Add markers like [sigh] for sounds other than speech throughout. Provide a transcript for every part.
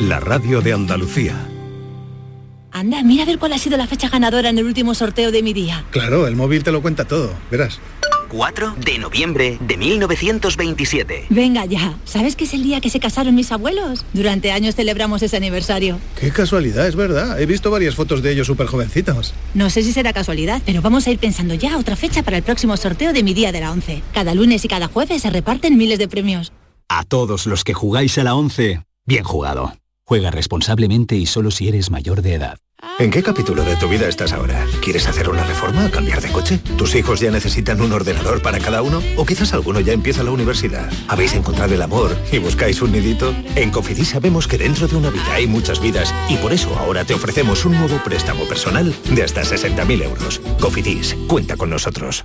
la radio de Andalucía. Anda, mira a ver cuál ha sido la fecha ganadora en el último sorteo de mi día. Claro, el móvil te lo cuenta todo, verás. 4 de noviembre de 1927. Venga ya, ¿sabes que es el día que se casaron mis abuelos? Durante años celebramos ese aniversario. Qué casualidad, es verdad. He visto varias fotos de ellos súper jovencitos. No sé si será casualidad, pero vamos a ir pensando ya otra fecha para el próximo sorteo de mi día de la 11. Cada lunes y cada jueves se reparten miles de premios. A todos los que jugáis a la 11, bien jugado. Juega responsablemente y solo si eres mayor de edad. ¿En qué capítulo de tu vida estás ahora? ¿Quieres hacer una reforma o cambiar de coche? ¿Tus hijos ya necesitan un ordenador para cada uno? ¿O quizás alguno ya empieza la universidad? ¿Habéis encontrado el amor y buscáis un nidito? En Cofidis sabemos que dentro de una vida hay muchas vidas y por eso ahora te ofrecemos un nuevo préstamo personal de hasta 60.000 euros. Cofidis, cuenta con nosotros.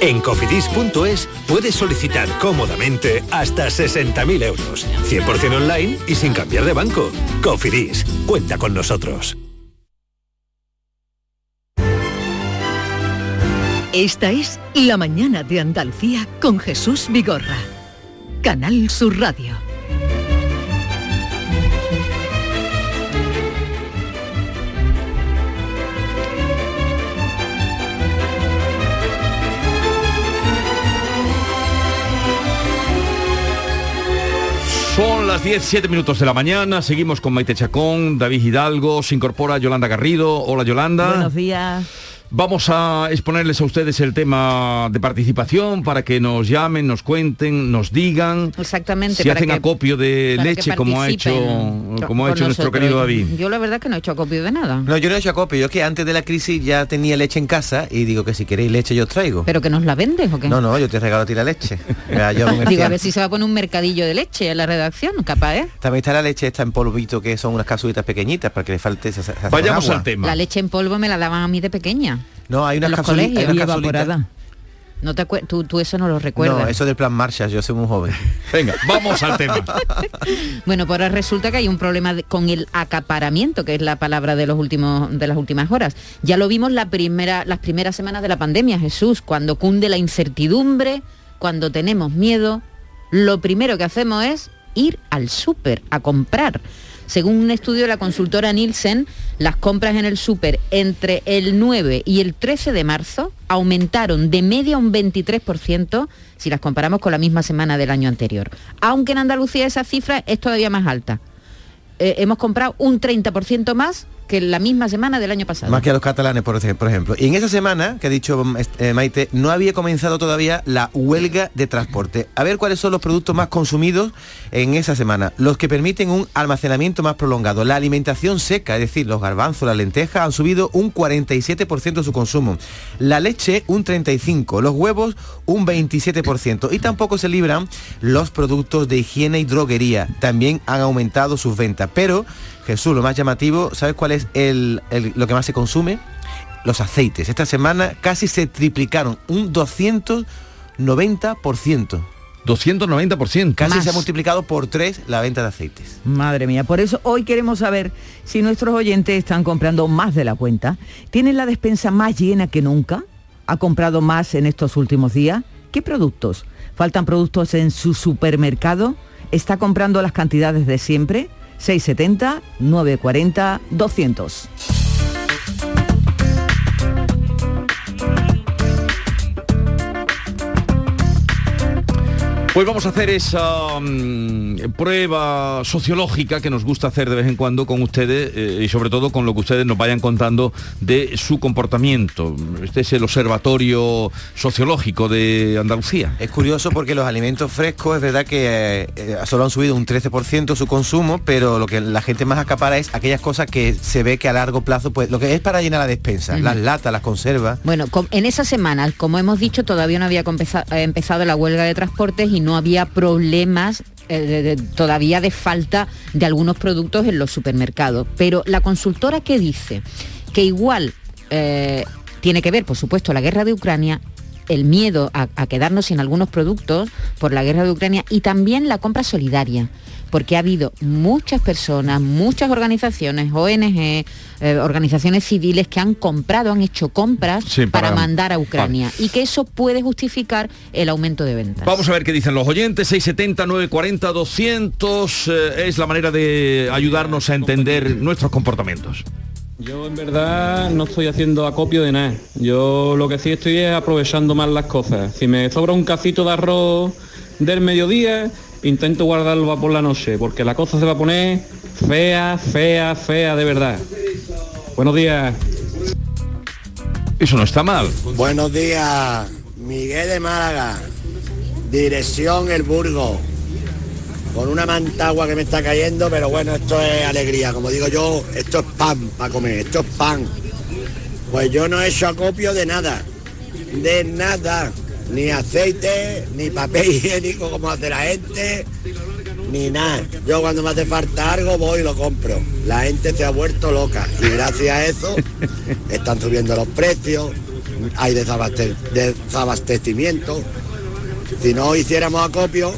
En cofidis.es puedes solicitar cómodamente hasta 60.000 euros, 100% online y sin cambiar de banco. Cofidis, cuenta con nosotros. Esta es La mañana de Andalucía con Jesús Vigorra. Canal Sur Radio. Las 10, 7 minutos de la mañana, seguimos con Maite Chacón, David Hidalgo, se incorpora Yolanda Garrido. Hola Yolanda. Buenos días. Vamos a exponerles a ustedes el tema de participación para que nos llamen, nos cuenten, nos digan. Exactamente. Si hacen que- acopio de leche como ha hecho, como ha hecho nuestro querido David. Yo la verdad que no he hecho acopio de nada. No, yo no he hecho acopio. Yo es que antes de la crisis ya tenía leche en casa y digo que si queréis leche yo os traigo. ¿Pero que nos la vendes o qué? No, no, yo te regalo a ti la leche. [laughs] Mira, yo Digo, a ver si se va a poner un mercadillo de leche en la redacción, capaz, ¿eh? También está la leche esta en polvito que son unas capsulitas pequeñitas para que le falte esa- esa- Vayamos agua. al tema. La leche en polvo me la daban a mí de pequeña. No, hay unas en No te acuer- tú, tú eso no lo recuerdas. No, eso del plan Marshall, yo soy muy joven. [laughs] Venga, vamos al tema. [laughs] Bueno, pues ahora resulta que hay un problema de- con el acaparamiento, que es la palabra de los últimos de las últimas horas. Ya lo vimos la primera, las primeras semanas de la pandemia, Jesús, cuando cunde la incertidumbre, cuando tenemos miedo, lo primero que hacemos es ir al súper a comprar. Según un estudio de la consultora Nielsen, las compras en el súper entre el 9 y el 13 de marzo aumentaron de media un 23% si las comparamos con la misma semana del año anterior. Aunque en Andalucía esa cifra es todavía más alta. Eh, hemos comprado un 30% más que la misma semana del año pasado. Más que a los catalanes, por ej- por ejemplo. Y en esa semana, que ha dicho mm, eh, Maite, no había comenzado todavía la huelga de transporte. A ver cuáles son los productos más consumidos en esa semana. Los que permiten un almacenamiento más prolongado. La alimentación seca, es decir, los garbanzos, las lentejas, han subido un 47% su consumo. La leche, un 35%. Los huevos, un 27%. Y tampoco se libran los productos de higiene y droguería. También han aumentado sus ventas. Pero, Jesús, lo más llamativo, ¿sabes cuál es el, el- lo que más se consume? Los aceites. Esta semana casi se triplicaron, un 290%. 290%. Casi Más. se ha multiplicado por tres la venta de aceites. Madre mía, por eso hoy queremos saber si nuestros oyentes están comprando más de la cuenta, tienen la despensa más llena que nunca, ha comprado más en estos últimos días, ¿qué productos? ¿Faltan productos en su supermercado? ¿Está comprando las cantidades de siempre? 670, 940, 200. Pues vamos a hacer esa mm, prueba sociológica que nos gusta hacer de vez en cuando con ustedes eh, y sobre todo con lo que ustedes nos vayan contando de su comportamiento. Este es el observatorio sociológico de Andalucía. Es curioso porque los alimentos frescos es verdad que eh, eh, solo han subido un 13% su consumo, pero lo que la gente más acapara es aquellas cosas que se ve que a largo plazo, pues lo que es para llenar la despensa, las latas, las conservas. Bueno, en esa semana, como hemos dicho, todavía no había eh, empezado la huelga de transportes y no había problemas eh, todavía de falta de algunos productos en los supermercados. Pero la consultora que dice que igual eh, tiene que ver, por supuesto, la guerra de Ucrania el miedo a, a, quedarnos sin algunos productos por la guerra de Ucrania y también la compra solidaria porque ha habido muchas personas, muchas organizaciones, ONG, eh, organizaciones civiles que han comprado, han hecho compras Sí, para, para- mandar a Ucrania para- y que eso puede justificar el aumento de ventas. Vamos a ver qué dicen los oyentes. 670, 940, 200 eh, es la manera de ayudarnos a entender nuestros comportamientos. Yo en verdad no estoy haciendo acopio de nada. Yo lo que sí estoy es aprovechando más las cosas. Si me sobra un cacito de arroz del mediodía, intento guardarlo para por la noche, porque la cosa se va a poner fea, fea, fea de verdad. Buenos días. Eso no está mal. Buenos días, Miguel de Málaga, dirección El Burgo, con una mantagua que me está cayendo, pero bueno, esto es alegría, como digo yo, esto es pan para comer, esto es pan. Pues yo no he hecho acopio de nada, de nada, ni aceite, ni papel higiénico como hace la gente, ni nada. Yo cuando me hace falta algo voy y lo compro. La gente se ha vuelto loca y gracias a eso están subiendo los precios, hay desabaste- desabastecimiento. Si no hiciéramos acopio,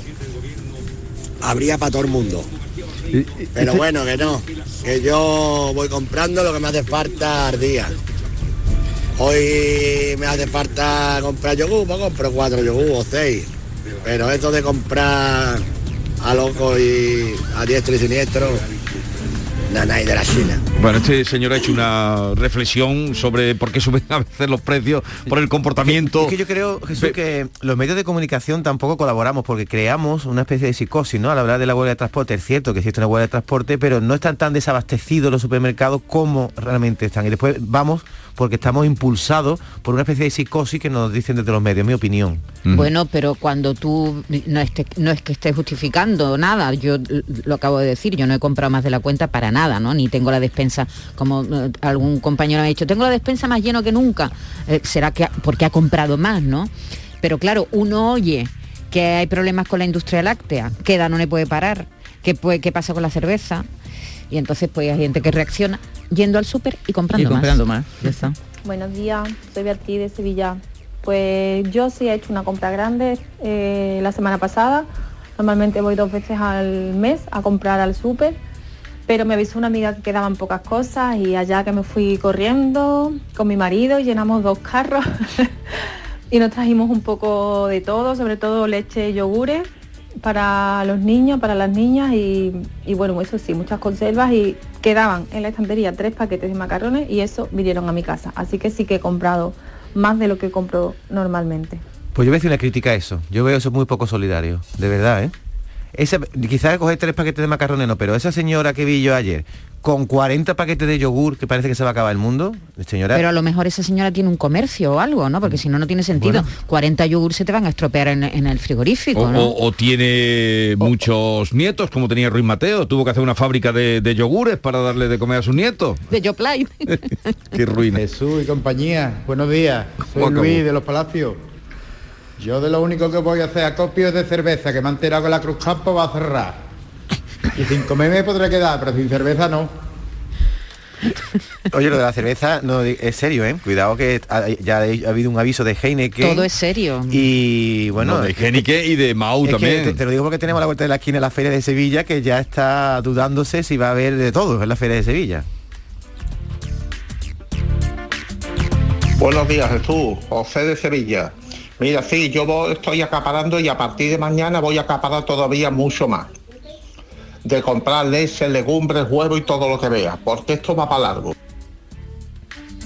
habría para todo el mundo. Pero bueno, que no, que yo voy comprando lo que me hace falta al día. Hoy me hace falta comprar yogur, pues compro cuatro yogur o seis. Pero eso de comprar a loco y a diestro y siniestro, nanay de la China. Bueno, este señor ha hecho una reflexión sobre por qué suben a veces los precios, por el comportamiento. Es que yo creo, Jesús, que los medios de comunicación tampoco colaboramos porque creamos una especie de psicosis, ¿no? Al hablar de la huelga de transporte, es cierto que existe una huelga de transporte, pero no están tan desabastecidos los supermercados como realmente están. Y después vamos porque estamos impulsados por una especie de psicosis que nos dicen desde los medios, mi opinión. Bueno, pero cuando tú no, esté- no es que estés justificando nada, yo lo acabo de decir, yo no he comprado más de la cuenta para nada, ¿no? Ni tengo la despensa, como eh, algún compañero me ha dicho, tengo la despensa más lleno que nunca. Eh, será que ha- porque ha comprado más, ¿no? Pero claro, uno oye que hay problemas con la industria láctea, que no puede parar, que puede, qué pasa con la cerveza. Y entonces pues hay gente que reacciona yendo al súper y comprando, Y comprando más, ya está. Buenos días, soy Beatriz de Sevilla. Pues yo sí he hecho una compra grande eh, la semana pasada. Normalmente voy dos veces al mes a comprar al súper, pero me avisó una amiga que quedaban pocas cosas y allá que me fui corriendo con mi marido y llenamos dos carros [laughs] y nos trajimos un poco de todo, sobre todo leche y yogures para los niños, para las niñas y, y bueno, eso sí, muchas conservas y quedaban en la estantería tres paquetes de macarrones y eso vinieron a mi casa. Así que sí que he comprado más de lo que compro normalmente. Pues yo voy a una crítica a eso. Yo veo eso muy poco solidario, de verdad, ¿eh? Esa, quizás coger tres paquetes de macarrones no, pero esa señora que vi yo ayer, con 40 paquetes de yogur, que parece que se va a acabar el mundo, señora... Pero a lo mejor esa señora tiene un comercio o algo, ¿no? Porque si no, no tiene sentido. 40 yogur se te van a estropear en, en el frigorífico, O, ¿no? o- o tiene muchos nietos, como tenía Ruiz Mateo. Tuvo que hacer una fábrica de, de yogures para darle de comer a sus nietos. De Yoplait. [laughs] Qué ruina. Jesús y compañía, buenos días. Soy ¿Cómo Luis acabó? de los Palacios. Yo de lo único que voy a hacer acopio es de cerveza, que me han enterado que la Cruz Campo va a cerrar. Y sin comer me podré quedar, pero sin cerveza no. Oye, lo de la cerveza, no, es serio, ¿eh? Cuidado que ha- ya ha habido un aviso de Heineken. Todo es serio. Y bueno... No, de Heineken y de Mau es que también. te, te lo digo porque tenemos a la vuelta de la esquina la Feria de Sevilla, que ya está dudándose si va a haber de todo en la Feria de Sevilla. Buenos días, Jesús. José de Sevilla. Mira, sí, yo voy- estoy acaparando y a partir de mañana voy a acaparar todavía mucho más. De comprar leche, legumbres, huevo y todo lo que vea, porque esto va para largo.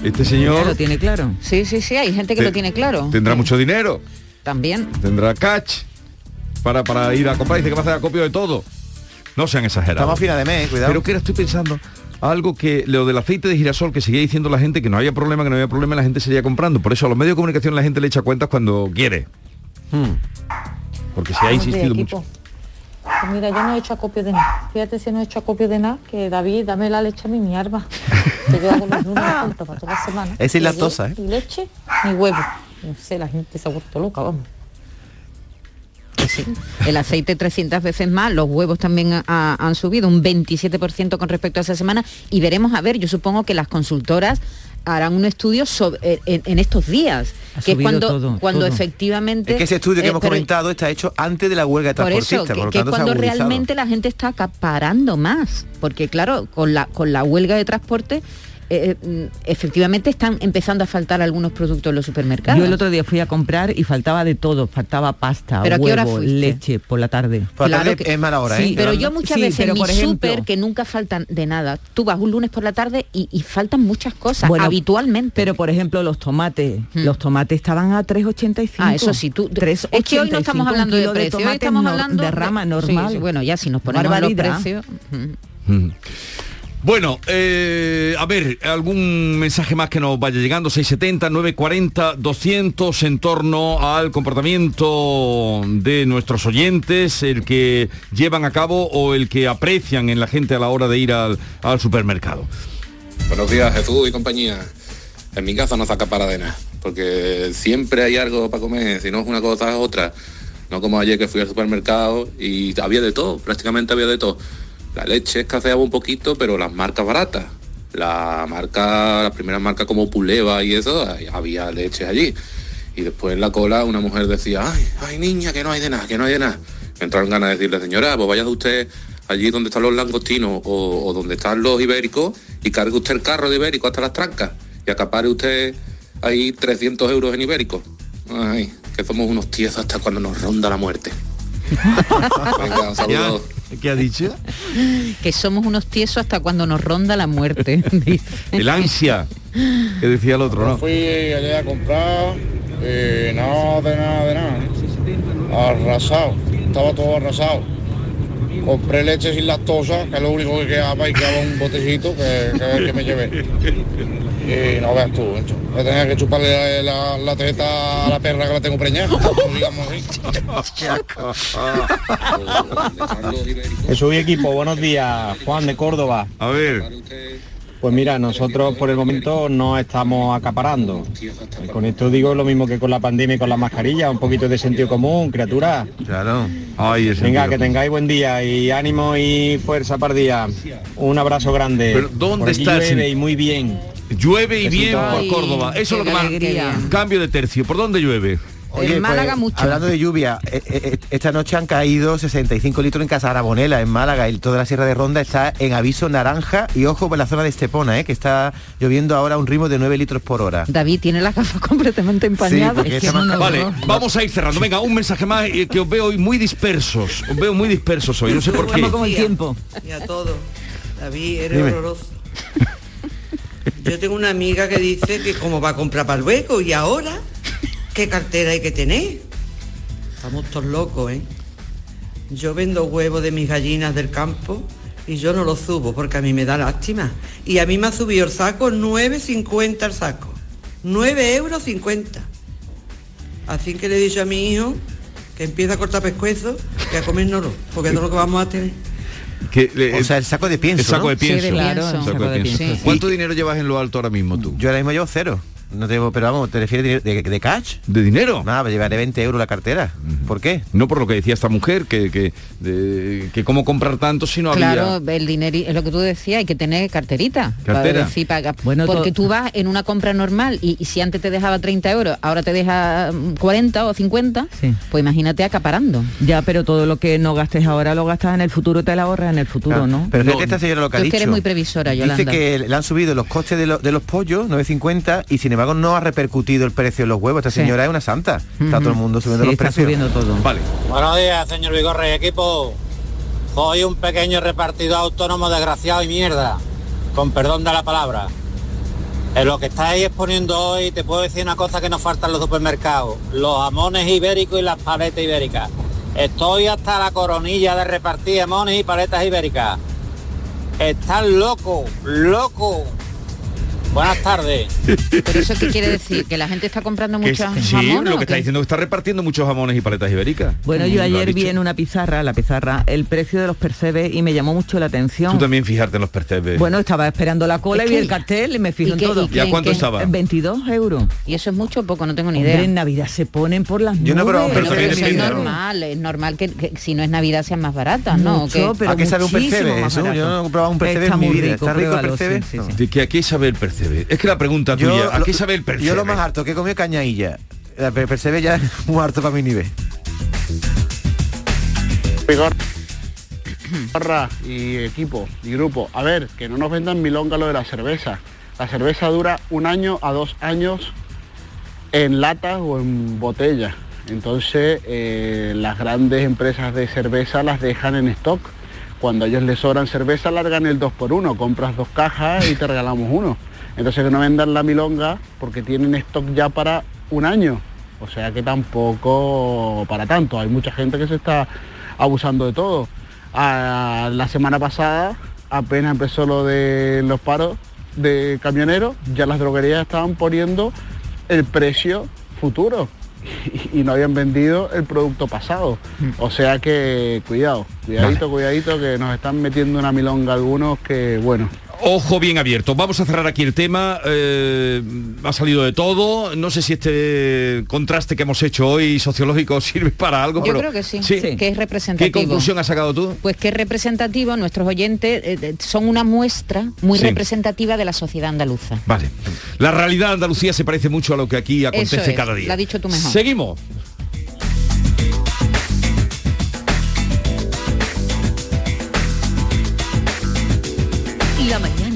Este señor lo tiene claro. Sí, sí, sí, hay gente que Te- lo tiene claro. tendrá mucho dinero, También. tendrá catch para, para ir a comprar. Dice que va a hacer acopio de todo. No sean exagerados. Estamos a final de mes, cuidado. Pero que ahora estoy pensando algo que lo del aceite de girasol que seguía diciendo la gente que no había problema, que no había problema, la gente seguía comprando. Por eso a los medios de comunicación la gente le echa cuentas cuando quiere. Hmm. Porque se ha insistido mucho. Pues mira, yo no he hecho acopio de nada. Fíjate si no he hecho acopio de nada, que David, dame la leche a mí, mi arma. [laughs] Que yo hago los lunes juntos para toda la semana. Es lactosa, huevo, ¿eh? Ni leche, ni huevo. No sé, la gente se ha vuelto loca, vamos. El aceite 300 veces más, los huevos también ha- ha- han subido un 27% con respecto a esa semana y veremos a ver, yo supongo que las consultoras harán un estudio sobre, en, en estos días, Ha que es cuando, todo, cuando todo. efectivamente... Es que ese estudio que eh, hemos comentado está hecho antes de la huelga de por transportistas, eso, que, por lo que es tanto cuando realmente la gente está acaparando más, porque claro, con la, con la huelga de transporte, eh, eh, efectivamente están empezando a faltar algunos productos en los supermercados. Yo el otro día fui a comprar y faltaba de todo, faltaba pasta, ¿Pero a qué hora huevo, leche por la tarde. Por la tarde es mala hora, Sí, ¿eh? Pero yo muchas Sí, veces en mi súper, que nunca faltan de nada, tú vas un lunes por la tarde y, y faltan muchas cosas, Bueno, habitualmente. Pero por ejemplo los tomates, los tomates estaban a 3.85. Ah, eso sí, tú- es que hoy no estamos 3.85, hablando de kilo precio, hoy estamos hablando de rama normal. sí, bueno, ya si nos ponemos los Barbaridad. precios. Mm. Bueno, eh, a ver, algún mensaje más que nos vaya llegando, 670, 940, 200 en torno al comportamiento de nuestros oyentes, el que llevan a cabo o el que aprecian en la gente a la hora de ir al, supermercado. Buenos días, Jesús y compañía. En mi casa no saca para de nada, porque siempre hay algo para comer, si no es una cosa es otra. No como ayer que fui al supermercado y había de todo, prácticamente había de todo. La leche escaseaba un poquito, pero las marcas baratas. La marca, las primeras marcas como Puleva y eso, había leches allí. Y después en la cola una mujer decía, ay, ay niña, que no hay de nada, que no hay de nada. Me entraron ganas de decirle, señora, pues vaya usted allí donde están los langostinos o, donde están los ibéricos y cargue usted el carro de ibérico hasta las trancas y acapare usted ahí 300 euros en ibérico. Ay, que somos unos tiesos hasta cuando nos ronda la muerte. Venga, un saludo. ¿Qué ha dicho? Que somos unos tiesos hasta cuando nos ronda la muerte. [laughs] dice. El ansia, que decía el otro, ¿no? Fui allá a comprar, eh, nada de nada de nada. Arrasado, estaba todo arrasado. Compré leche sin lactosa, que es lo único que quedaba y quedaba un botecito que, que, que me llevé. Y no veas tú, hecho. Le tenía que chuparle la, la, la teta a la perra que la tengo preñada, [laughs] digamos Jesús y equipo, buenos días. Juan de Córdoba. A ver. Pues mira, nosotros por el momento no estamos acaparando. Con esto digo lo mismo que con la pandemia y con la mascarilla, un poquito de sentido común, criatura. Claro. Ay, Venga, que tengáis buen día y ánimo y fuerza para el día. Un abrazo grande. Pero, ¿dónde Por aquí está el llueve sen- y muy bien. Llueve y bien por Córdoba. Eso es lo que más... Cambio de tercio. ¿Por dónde llueve? Oye, pues, Hablando de lluvia, eh, eh, esta noche han caído 65 litros en Casa Arabonela, en Málaga, y toda la Sierra de Ronda está en aviso naranja y ojo por la zona de Estepona, eh, que está lloviendo ahora a un ritmo de 9 litros por hora. David tiene las gafas [laughs] completamente empañadas. porque Es que está más no, no, Vale, no. vamos a ir cerrando. Venga, un mensaje más eh, que os veo hoy muy dispersos. Os veo muy dispersos hoy, no sé por qué. tiempo. Y a todo. David, eres Dime. horroroso. [laughs] Yo tengo una amiga que dice que cómo va a comprar para luego y ahora, ¿qué cartera hay que tener? Estamos todos locos, ¿eh? Yo vendo huevos de mis gallinas del campo y yo no los subo porque a mí me da lástima. Y a mí me ha subido el saco 9,50 el saco. 9 euros 50. Así que le he dicho a mi hijo que empieza a cortar pescuezos y a comérnoslo, porque es lo que vamos a tener. Que, eh, O sea, el saco de pienso, El saco ¿no? de pienso. Sí, de Claro, pienso. el saco de pienso. ¿Cuánto dinero llevas en lo alto ahora mismo tú? Yo ahora mismo llevo cero. No tengo, pero vamos, ¿te refieres de, de, de cash? ¿De dinero? Nada, pues llevaré 20 euros la cartera. ¿Por qué? No por lo que decía esta mujer, que, que, de- que cómo comprar tanto si no Claro, había... el dinero es lo que tú decías, hay que tener carterita. para Cartera. para- Bueno, porque tú vas en una compra normal y, y si antes te dejaba 30 euros, ahora te deja mm, 40 o 50, pues imagínate acaparando. Ya, pero todo lo que no gastes ahora lo gastas en el futuro, te la ahorras en el futuro, Ah, ¿no? Pero fíjate esta señora lo que ha Tú es que dicho. eres muy previsora, Dice Yolanda. que le han subido los costes de, lo- de los pollos, 9.50, y sin embargo no ha repercutido el precio de los huevos. Esta Sí. señora es una santa. Está todo el mundo subiendo Sí, los está precios. subiendo todo. Vale. Buenos días, señor Vigorre y equipo. Soy un pequeño repartidor autónomo desgraciado y mierda, con perdón de la palabra. En lo que estáis exponiendo hoy, te puedo decir una cosa que nos falta en los supermercados. Los jamones ibéricos y las paletas ibéricas. Estoy hasta la coronilla de repartir jamones y paletas ibéricas. Están locos, locos. Buenas tardes. Pero eso qué quiere decir, que la gente está comprando muchos sí, jamones. lo ¿o que está diciendo es que está repartiendo muchos jamones y paletas ibéricas. Bueno, yo ayer vi en una pizarra, la pizarra, el precio de los percebes y me llamó mucho la atención. Tú también fijarte en los percebes. Bueno, estaba esperando la cola Es y vi el cartel y me fijo ¿y en qué- todo. y qué- ¿Y a cuánto qué? estaba? 22 euros. Y eso es mucho o poco, no tengo ni Hombre, idea. en Navidad se ponen por las Yo no nubes. Pero es normal, es normal que, que si no es Navidad sean más baratas, ¿no? ¿A qué sabe un percebe. Yo no he probado un percebe en mi muy vida. rico, ¿Está rico el percebe? De que aquí sabe el percebe. Percebe? Es que la pregunta tuya, ¿a qué sabe el percebe? Yo lo más harto que he comido cañailla. La per- percebe ya es muy harto para mi nivel. Barra y equipo y grupo. A ver, que no nos vendan milonga lo de la cerveza. La cerveza dura un año a dos años en lata o en botella. Entonces eh, las grandes empresas de cerveza las dejan en stock. Cuando a ellos les sobran cerveza largan el 2 por 1 compras dos cajas y te regalamos uno. Entonces que no vendan la milonga porque tienen stock ya para un año. O sea que tampoco para tanto. Hay mucha gente que se está abusando de todo. La semana pasada apenas empezó lo de los paros de camioneros, ya las droguerías estaban poniendo el precio futuro y, [laughs] y no habían vendido el producto pasado. O sea que cuidado, cuidadito, cuidadito, que nos están metiendo una milonga algunos que, bueno, Ojo bien abierto. Vamos a cerrar aquí el tema. eh, ha salido de todo. No sé si este contraste que hemos hecho hoy sociológico [laughs] sirve para algo. Yo pero- creo que sí, que es ¿Qué representativo. conclusión has sacado tú? Pues que es representativo, nuestros oyentes eh, eh, son una muestra muy Sí. representativa de la sociedad andaluza. Vale. La realidad de Andalucía se parece mucho a lo que aquí acontece es, cada día. has dicho tú mejor. Seguimos.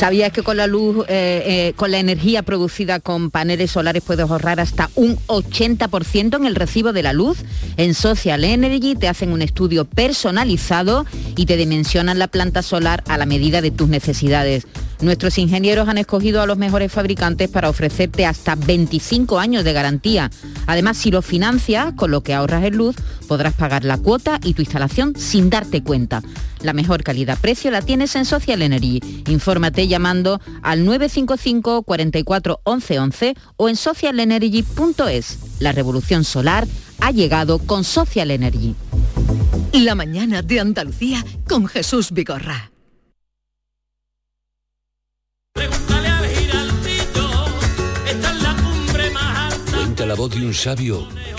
¿Sabías que con la luz, eh, eh, con la energía producida con paneles solares puedes ahorrar hasta un 80% en el recibo de la luz? En Social Energy te hacen un estudio personalizado y te dimensionan la planta solar a la medida de tus necesidades. Nuestros ingenieros han escogido a los mejores fabricantes para ofrecerte hasta 25 años de garantía. Además, si lo financias, con lo que ahorras en luz, podrás pagar la cuota y tu instalación sin darte cuenta. La mejor calidad-precio la tienes en Social Energy. Infórmate llamando al 955 44 11 11 o en socialenergy.es. La revolución solar ha llegado con Social Energy. La mañana de Andalucía con Jesús Vigorra. Cuenta la voz de un sabio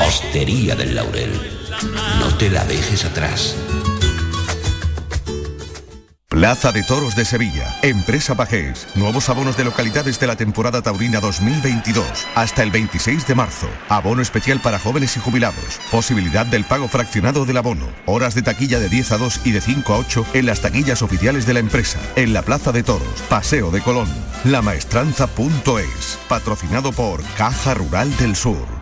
Hostería del Laurel, no te la dejes atrás. Plaza de Toros de Sevilla. Empresa Pajés. Nuevos abonos de localidades de la temporada taurina 2022. Hasta el 26 de marzo. Abono especial para jóvenes y jubilados. Posibilidad del pago fraccionado del abono. Horas de taquilla de 10 a 2 y de 5 a 8 en las taquillas oficiales de la empresa. En la Plaza de Toros. Paseo de Colón. Lamaestranza.es. Patrocinado por Caja Rural del Sur.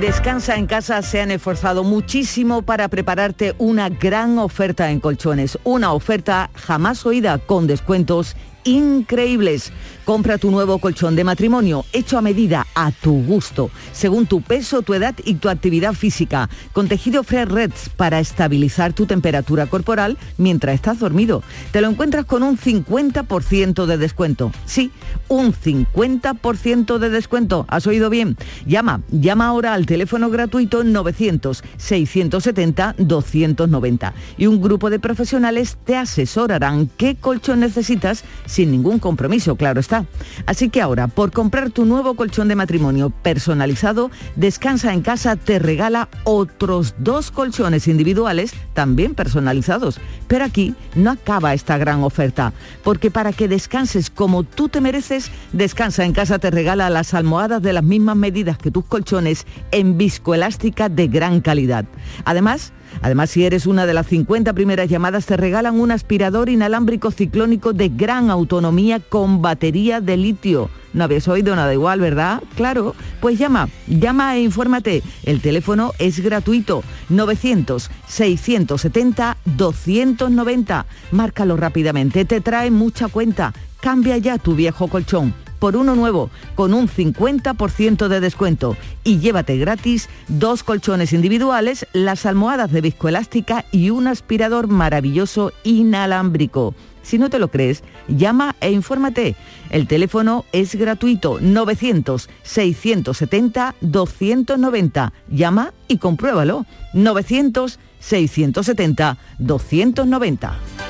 Descansa en casa se han esforzado muchísimo para prepararte una gran oferta en colchones, una oferta jamás oída con descuentos increíbles. Compra tu nuevo colchón de matrimonio hecho a medida, a tu gusto, según tu peso, tu edad y tu actividad física, con tejido Fresh Reds para estabilizar tu temperatura corporal mientras estás dormido. Te lo encuentras con un 50% de descuento. Sí, un 50% de descuento. ¿Has oído bien? Llama, llama ahora al teléfono gratuito 900-670-290 y un grupo de profesionales te asesorarán qué colchón necesitas sin ningún compromiso, claro está. Así que ahora, por comprar tu nuevo colchón de matrimonio personalizado, Descansa en casa te regala otros dos colchones individuales también personalizados. Pero aquí no acaba esta gran oferta, porque para que descanses como tú te mereces, Descansa en casa te regala las almohadas de las mismas medidas que tus colchones en viscoelástica de gran calidad. Además, Además, si eres una de las 50 primeras llamadas, te regalan un aspirador inalámbrico ciclónico de gran autonomía con batería de litio. No habéis oído nada igual, ¿verdad? Claro, pues llama, llama e infórmate. El teléfono es gratuito, 900-670-290. Márcalo rápidamente, te trae mucha cuenta. Cambia ya tu viejo colchón por uno nuevo con un 50% de descuento y llévate gratis dos colchones individuales, las almohadas de viscoelástica y un aspirador maravilloso inalámbrico. Si no te lo crees, llama e infórmate. El teléfono es gratuito 900-670-290. Llama y compruébalo. 900-670-290.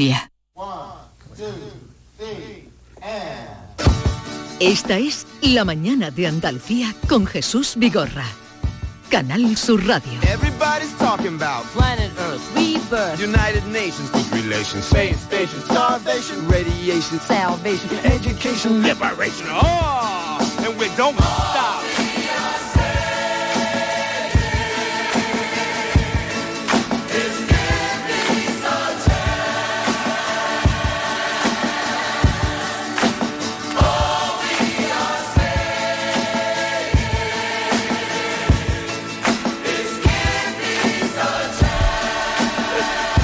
Esta es La Mañana de Andalucía con Jesús Vigorra. Canal Sur Radio. Everybody's talking about planet Earth, rebirth, United Nations, good relations, space station, starvation, radiation, salvation, education, liberation. Oh, and we don't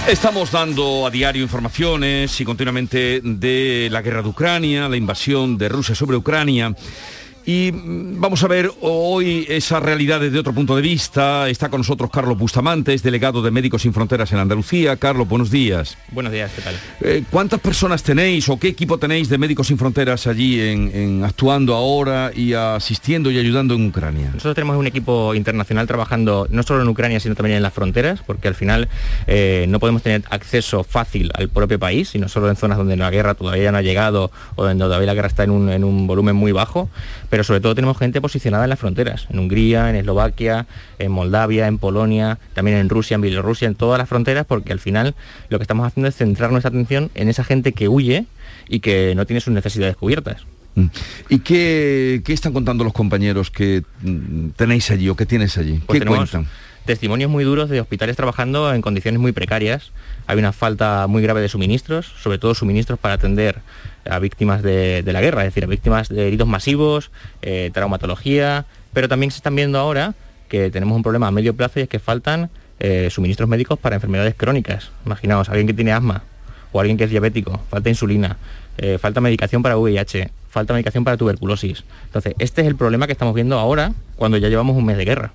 Estamos dando a diario informaciones y continuamente de la guerra de Ucrania, la invasión de Rusia sobre Ucrania. Y mm, vamos a ver hoy esa realidad desde otro punto de vista. Está con nosotros Carlos Bustamante, es delegado de Médicos Sin Fronteras en Andalucía. Carlos, buenos días. Buenos días, ¿qué tal? Eh, ¿Cuántas personas tenéis o qué equipo tenéis de Médicos Sin Fronteras allí en, en actuando ahora y asistiendo y ayudando en Ucrania? Nosotros tenemos un equipo internacional trabajando no solo en Ucrania, sino también en las fronteras, porque al final eh, no podemos tener acceso fácil al propio país, sino solo en zonas donde la guerra todavía no ha llegado o donde todavía la guerra está en un, en un volumen muy bajo pero sobre todo tenemos gente posicionada en las fronteras, en Hungría, en Eslovaquia, en Moldavia, en Polonia, también en Rusia, en Bielorrusia, en todas las fronteras, porque al final lo que estamos haciendo es centrar nuestra atención en esa gente que huye y que no tiene sus necesidades cubiertas. Mm. ¿Y qué, qué están contando los compañeros que mm, tenéis allí o que tienes allí? Pues ¿Qué tenemos cuentan? Testimonios muy duros de hospitales trabajando en condiciones muy precarias. Hay una falta muy grave de suministros, sobre todo suministros para atender a víctimas de, la guerra, es decir, a víctimas de heridos masivos, eh, traumatología, pero también se están viendo ahora que tenemos un problema a medio plazo y es que faltan eh, suministros médicos para enfermedades crónicas. Imaginaos, alguien que tiene asma o alguien que es diabético, falta insulina, eh, falta medicación para VIH, falta medicación para tuberculosis. Entonces, este es el problema que estamos viendo ahora cuando ya llevamos un mes de guerra.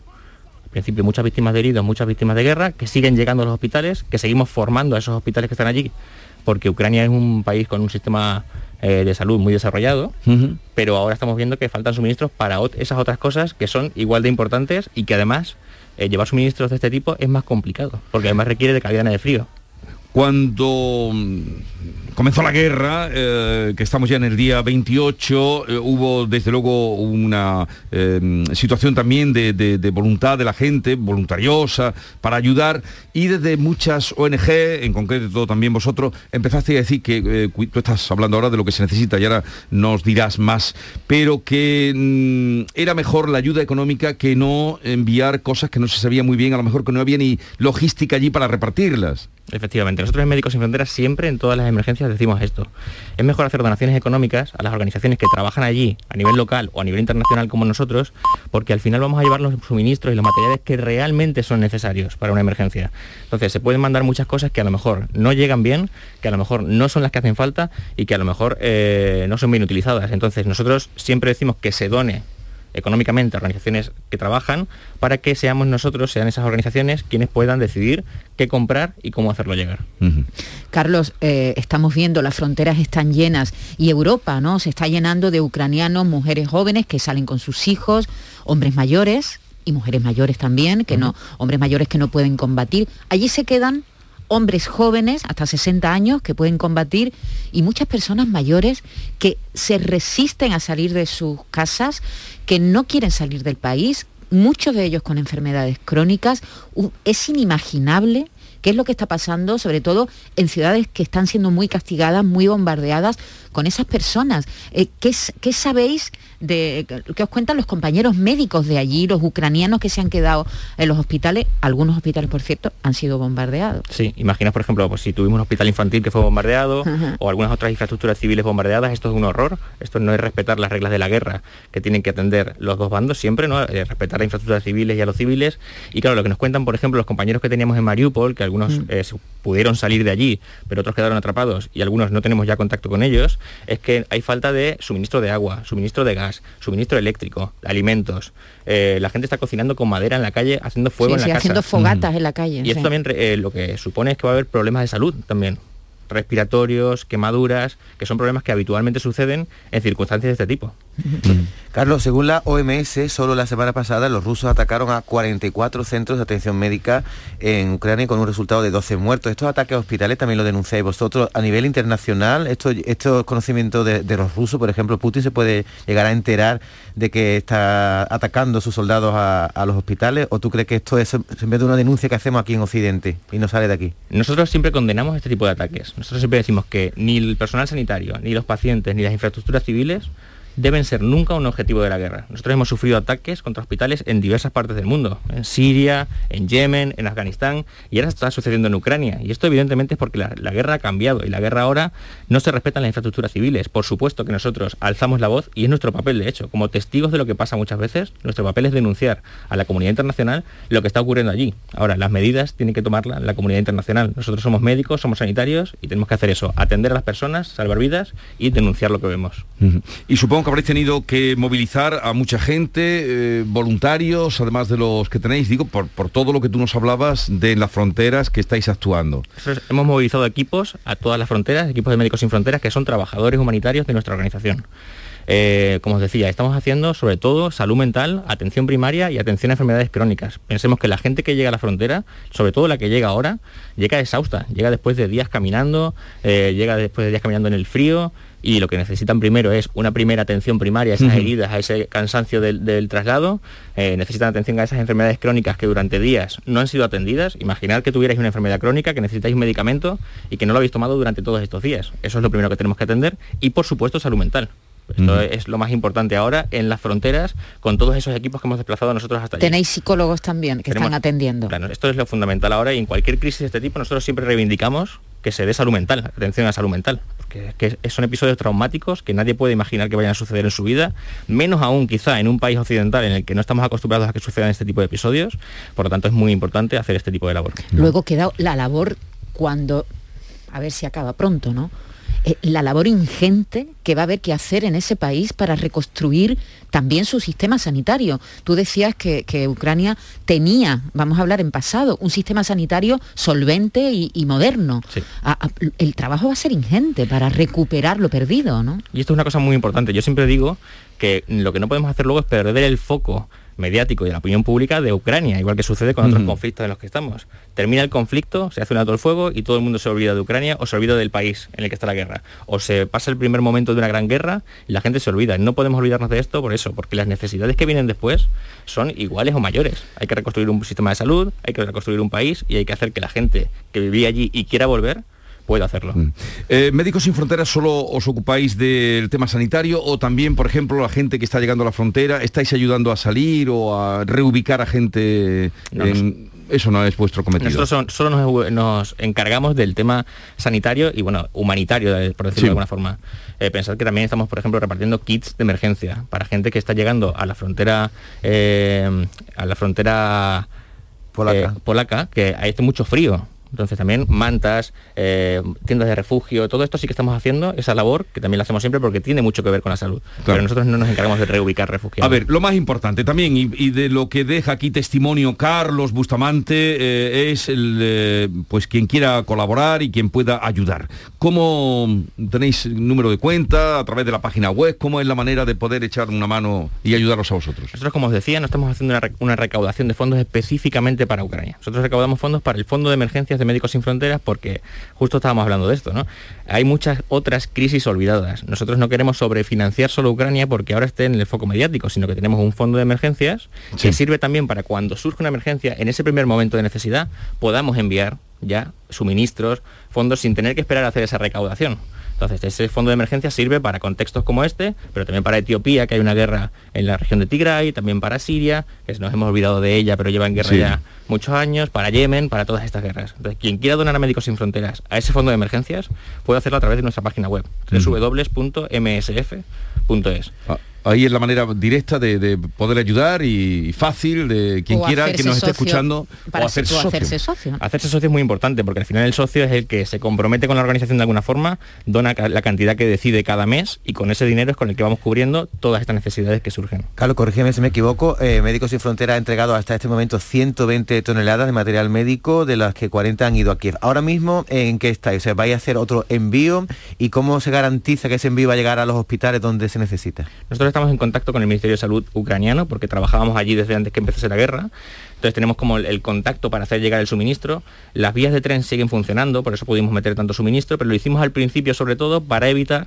Principio muchas víctimas de heridos, muchas víctimas de guerra, que siguen llegando a los hospitales, que seguimos formando a esos hospitales que están allí, porque Ucrania es un país con un sistema eh, de salud muy desarrollado, pero ahora estamos viendo que faltan suministros para ot- esas otras cosas que son igual de importantes y que además eh, llevar suministros de este tipo es más complicado, porque además requiere de cadenas de frío. Cuando mm, comenzó la guerra, eh, que estamos ya en el día 28, eh, hubo desde luego una eh, situación también de, voluntad de la gente, voluntariosa, para ayudar, y desde muchas ONG, en concreto también vosotros, empezaste a decir que eh, tú estás hablando ahora de lo que se necesita y ahora nos dirás más, pero que mm, era mejor la ayuda económica que no enviar cosas que no se sabía muy bien, a lo mejor que no había ni logística allí para repartirlas. Efectivamente, nosotros en Médicos Sin Fronteras siempre en todas las emergencias decimos esto. Es mejor hacer donaciones económicas a las organizaciones que trabajan allí a nivel local o a nivel internacional como nosotros, porque al final vamos a llevar los suministros y los materiales que realmente son necesarios para una emergencia. Entonces se pueden mandar muchas cosas que a lo mejor no llegan bien, que a lo mejor no son las que hacen falta y que a lo mejor eh, no son bien utilizadas. Entonces nosotros siempre decimos que se done económicamente a organizaciones que trabajan para que seamos nosotros, sean esas organizaciones quienes puedan decidir qué comprar y cómo hacerlo llegar. Carlos, eh, estamos viendo las fronteras están llenas y Europa, ¿no? Se está llenando de ucranianos, mujeres jóvenes que salen con sus hijos, hombres mayores y mujeres mayores también, que no, hombres mayores que no pueden combatir. Allí se quedan hombres jóvenes hasta 60 años que pueden combatir y muchas personas mayores que se resisten a salir de sus casas, que no quieren salir del país, muchos de ellos con enfermedades crónicas. Es inimaginable qué es lo que está pasando, sobre todo en ciudades que están siendo muy castigadas, muy bombardeadas con esas personas. Eh, ¿qué, s- qué sabéis de qué os cuentan los compañeros médicos de allí, los ucranianos que se han quedado en los hospitales? Algunos hospitales, por cierto, han sido bombardeados. Sí, imaginas, por ejemplo, pues, si tuvimos un hospital infantil que fue bombardeado [laughs] Ajá. o algunas otras infraestructuras civiles bombardeadas, esto es un horror. Esto no es respetar las reglas de la guerra que tienen que atender los dos bandos siempre, ¿no? Eh, respetar las infraestructuras civiles y a los civiles. Y claro, lo que nos cuentan, por ejemplo, los compañeros que teníamos en Mariupol, que algunos Mm. eh, pudieron salir de allí, pero otros quedaron atrapados y algunos no tenemos ya contacto con ellos, es que hay falta de suministro de agua, suministro de gas, suministro eléctrico, alimentos. Eh, la gente está cocinando con madera en la calle, haciendo fuego Sí, en la sí, casa. haciendo fogatas en la calle. Y esto también eh, lo que supone es que va a haber problemas de salud también respiratorios, quemaduras, que son problemas que habitualmente suceden en circunstancias de este tipo. Carlos, según la OMS, solo la semana pasada los rusos atacaron a 44 centros de atención médica en Ucrania con un resultado de 12 muertos. Estos ataques a hospitales también lo denunciáis vosotros. A nivel internacional, estos estos conocimientos de, de los rusos, por ejemplo, Putin se puede llegar a enterar de que está atacando sus soldados a, a los hospitales o tú crees que esto es en vez de una denuncia que hacemos aquí en Occidente y no sale de aquí? Nosotros siempre condenamos este tipo de ataques. Nosotros siempre decimos que ni el personal sanitario, ni los pacientes, ni las infraestructuras civiles deben ser nunca un objetivo de la guerra. Nosotros hemos sufrido ataques contra hospitales en diversas partes del mundo, en Siria, en Yemen, en Afganistán, y ahora está sucediendo en Ucrania. Y esto evidentemente es porque la, guerra ha cambiado y la guerra ahora no se respetan las infraestructuras civiles. Por supuesto que nosotros alzamos la voz y es nuestro papel, de hecho, como testigos de lo que pasa muchas veces, nuestro papel es denunciar a la comunidad internacional lo que está ocurriendo allí. Ahora, las medidas tienen que tomarlas la comunidad internacional. Nosotros somos médicos, somos sanitarios y tenemos que hacer eso, atender a las personas, salvar vidas y denunciar lo que vemos. Y supongo que habréis tenido que movilizar a mucha gente, eh, voluntarios, además de los que tenéis, digo, por, todo lo que tú nos hablabas de las fronteras que estáis actuando. Hemos movilizado equipos a todas las fronteras, equipos de Médicos Sin Fronteras, que son trabajadores humanitarios de nuestra organización. Eh, como os decía, estamos haciendo sobre todo salud mental, atención primaria y atención a enfermedades crónicas. Pensemos que la gente que llega a la frontera, sobre todo la que llega ahora, llega exhausta, llega después de días caminando, eh, llega después de días caminando en el frío y lo que necesitan primero es una primera atención primaria a esas heridas, a ese cansancio del, del traslado, eh, necesitan atención a esas enfermedades crónicas que durante días no han sido atendidas. Imaginar que tuvierais una enfermedad crónica, que necesitáis un medicamento y que no lo habéis tomado durante todos estos días. Eso es lo primero que tenemos que atender y por supuesto salud mental. Esto es lo más importante ahora en las fronteras con todos esos equipos que hemos desplazado nosotros hasta allí. Tenéis psicólogos también que Tenemos- están atendiendo. Claro, esto es lo fundamental ahora y en cualquier crisis de este tipo nosotros siempre reivindicamos que se dé salud mental, atención a salud mental, que son episodios traumáticos que nadie puede imaginar que vayan a suceder en su vida, menos aún quizá en un país occidental en el que no estamos acostumbrados a que sucedan este tipo de episodios, por lo tanto es muy importante hacer este tipo de labor. Luego queda la labor cuando, a ver si acaba pronto, ¿no? Eh, la labor ingente que va a haber que hacer en ese país para reconstruir también su sistema sanitario. Tú decías que, que Ucrania tenía, vamos a hablar en pasado, un sistema sanitario solvente y, y moderno. A- a- el trabajo va a ser ingente para recuperar lo perdido, ¿no? Y esto es una cosa muy importante. Yo siempre digo que lo que no podemos hacer luego es perder el foco mediático y de la opinión pública de Ucrania, igual que sucede con otros conflictos en los que estamos. Termina el conflicto, se hace un alto el fuego y todo el mundo se olvida de Ucrania o se olvida del país en el que está la guerra. O se pasa el primer momento de una gran guerra y la gente se olvida. No podemos olvidarnos de esto por eso, porque las necesidades que vienen después son iguales o mayores. Hay que reconstruir un sistema de salud, hay que reconstruir un país y hay que hacer que la gente que vivía allí y quiera volver pueda hacerlo. Eh, Médicos Sin Fronteras solo os ocupáis del tema sanitario o también, por ejemplo, la gente que está llegando a la frontera, ¿estáis ayudando a salir o a reubicar a gente? No, en- Eso no es vuestro cometido. Nosotros son- solo nos, nos encargamos del tema sanitario y bueno, humanitario, eh, por decirlo Sí. de alguna forma. Eh, pensad que también estamos, por ejemplo, repartiendo kits de emergencia para gente que está llegando a la frontera eh, a la frontera polaca, polaca que hay mucho frío. Entonces también mantas, eh, tiendas de refugio, todo esto sí que estamos haciendo, esa labor, que también la hacemos siempre porque tiene mucho que ver con la salud. Pero nosotros no nos encargamos de reubicar refugiados. A ver, lo más importante también, y, y de lo que deja aquí testimonio Carlos Bustamante, eh, es el, eh, pues quien quiera colaborar y quien pueda ayudar. ¿Cómo tenéis número de cuenta a través de la página web? ¿Cómo es la manera de poder echar una mano y ayudaros a vosotros? Nosotros, como os decía, no estamos haciendo una, re- una recaudación de fondos específicamente para Ucrania. Nosotros recaudamos fondos para el Fondo de Emergencias de Médicos Sin Fronteras porque justo estábamos hablando de esto, ¿no? Hay muchas otras crisis olvidadas. Nosotros no queremos sobrefinanciar solo Ucrania porque ahora esté en el foco mediático, sino que tenemos un fondo de emergencias que sirve también para cuando surge una emergencia, en ese primer momento de necesidad, podamos enviar ya suministros, fondos sin tener que esperar a hacer esa recaudación. Entonces, ese fondo de emergencia sirve para contextos como este, pero también para Etiopía, que hay una guerra en la región de Tigray, también para Siria, que nos hemos olvidado de ella, pero lleva en guerra Sí. ya muchos años, para Yemen, para todas estas guerras. Entonces, quien quiera donar a Médicos Sin Fronteras a ese fondo de emergencias, puede hacerlo a través de nuestra página web, www.msf.es. Ah, Ahí es la manera directa de, de poder ayudar y fácil de quien O quiera que nos esté escuchando para o hacerse socio. hacerse socio. Hacerse socio es muy importante porque al final el socio es el que se compromete con la organización de alguna forma, dona la cantidad que decide cada mes y con ese dinero es con el que vamos cubriendo todas estas necesidades que surgen. Carlos, corrígeme si me equivoco, eh, Médicos Sin Fronteras ha entregado hasta este momento 120 toneladas de material médico, de las que 40 han ido a Kiev. Ahora mismo, ¿en qué estáis? O sea, ¿vais a hacer otro envío? ¿Y cómo se garantiza que ese envío va a llegar a los hospitales donde se necesita? Nosotros estamos en contacto con el Ministerio de Salud ucraniano porque trabajábamos allí desde antes que empezase la guerra. Entonces tenemos como el, contacto para hacer llegar el suministro. Las vías de tren siguen funcionando, por eso pudimos meter tanto suministro, pero lo hicimos al principio sobre todo para evitar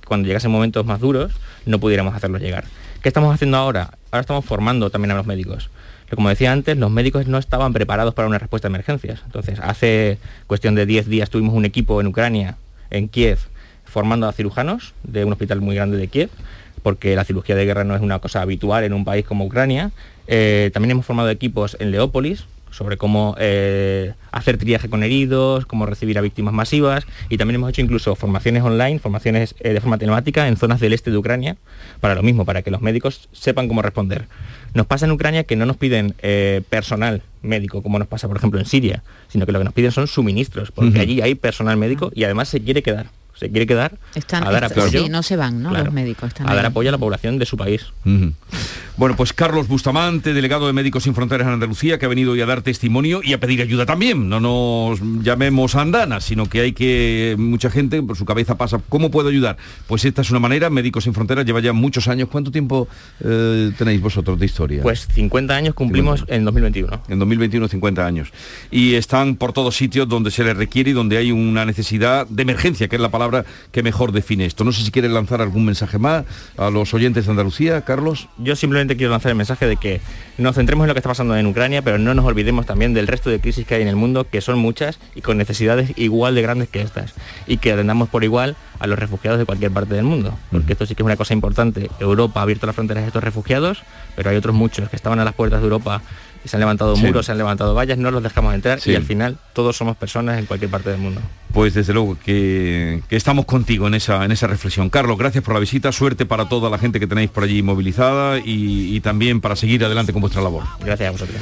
que cuando llegasen momentos más duros no pudiéramos hacerlos llegar. ¿Qué estamos haciendo ahora? Ahora estamos formando también a los médicos. Como decía antes, los médicos no estaban preparados para una respuesta a emergencias. Entonces, hace cuestión de 10 días tuvimos un equipo en Ucrania, en Kiev, formando a cirujanos de un hospital muy grande de Kiev, porque la cirugía de guerra no es una cosa habitual en un país como Ucrania. Eh, también hemos formado equipos en Leópolis sobre cómo eh, hacer triaje con heridos, cómo recibir a víctimas masivas y también hemos hecho incluso formaciones online, formaciones eh, de forma telemática en zonas del este de Ucrania para lo mismo, para que los médicos sepan cómo responder. Nos pasa en Ucrania que no nos piden personal médico como nos pasa por ejemplo en Siria, sino que lo que nos piden son suministros, porque allí hay personal médico y además se quiere quedar, se quiere quedar Están, a dar apoyo sí, no se van, ¿no? Claro. Los médicos están a dar ahí. apoyo a la población de su país. Bueno, pues Carlos Bustamante, delegado de Médicos Sin Fronteras en Andalucía, que ha venido hoy a dar testimonio y a pedir ayuda también. No nos llamemos andanas, sino que hay que, mucha gente por su cabeza pasa, ¿cómo puedo ayudar? Pues esta es una manera, Médicos Sin Fronteras lleva ya muchos años. ¿Cuánto tiempo eh, tenéis vosotros de historia? Pues 50 años cumplimos en 2021. En 2021, 50 años. Y están por todos sitios donde se les requiere y donde hay una necesidad de emergencia, que es la palabra que mejor define esto. No sé si quieres lanzar algún mensaje más a los oyentes de Andalucía, Carlos. Yo simplemente quiero lanzar el mensaje de que nos centremos en lo que está pasando en Ucrania, pero no nos olvidemos también del resto de crisis que hay en el mundo, que son muchas y con necesidades igual de grandes que estas. Y que atendamos por igual a los refugiados de cualquier parte del mundo. Porque esto sí que es una cosa importante. Europa ha abierto las fronteras a estos refugiados, pero hay otros muchos que estaban a las puertas de Europa se han levantado Sí. muros, se han levantado vallas, no los dejamos entrar Sí. y al final todos somos personas en cualquier parte del mundo. Pues desde luego que, que estamos contigo en esa, en esa reflexión. Carlos, gracias por la visita, suerte para toda la gente que tenéis por allí movilizada y, y también para seguir adelante con vuestra labor. Gracias a vosotros.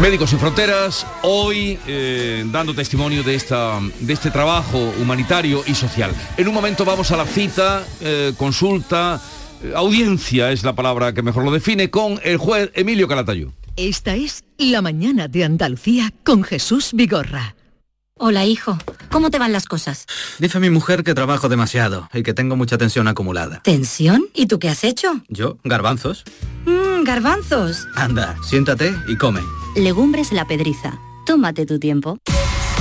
Médicos Sin Fronteras, hoy eh, dando testimonio de, esta, de este trabajo humanitario y social. En un momento vamos a la cita, eh, consulta, eh, audiencia es la palabra que mejor lo define, con el juez Emilio Calatayud. Esta es La mañana de Andalucía con Jesús Vigorra. Hola, hijo. ¿Cómo te van las cosas? Dice mi mujer que trabajo demasiado y que tengo mucha tensión acumulada. ¿Tensión? ¿Y tú qué has hecho? ¿Yo? ¿Garbanzos? Mmm, garbanzos. Anda, siéntate y come. Legumbres la pedriza. Tómate tu tiempo.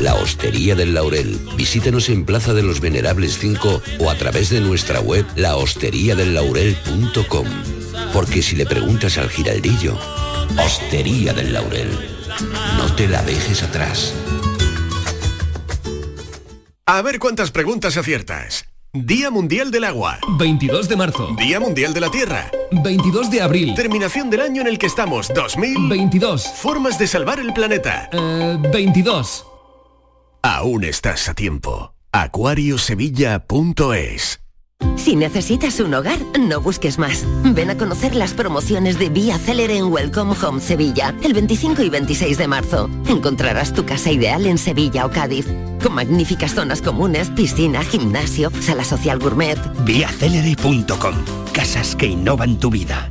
La Hostería del Laurel. Visítenos en Plaza de los Venerables 5 o a través de nuestra web lahosteriadellaurel.com. Porque si le preguntas al giraldillo, Hostería del Laurel, no te la dejes atrás. A ver cuántas preguntas aciertas. Día Mundial del Agua. 22 de marzo. Día Mundial de la Tierra. 22 de abril. Terminación del año en el que estamos. 2022. Formas de salvar el planeta. 22. Aún estás a tiempo. Acuariosevilla.es Si necesitas un hogar, no busques más. Ven a conocer las promociones de Vía Célere en Welcome Home Sevilla, el 25 y 26 de marzo. Encontrarás tu casa ideal en Sevilla o Cádiz, con magníficas zonas comunes, piscina, gimnasio, sala social gourmet. Viacelere.com. Casas que innovan tu vida.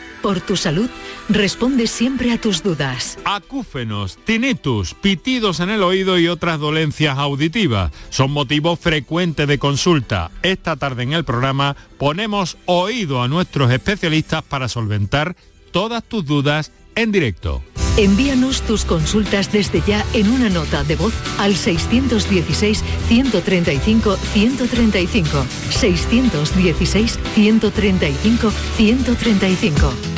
por tu salud, responde siempre a tus dudas. Acúfenos, tinnitus, pitidos en el oído y otras dolencias auditivas son motivo frecuente de consulta. Esta tarde en el programa ponemos oído a nuestros especialistas para solventar todas tus dudas en directo. Envíanos tus consultas desde ya en una nota de voz al 616-135-135. 616-135-135.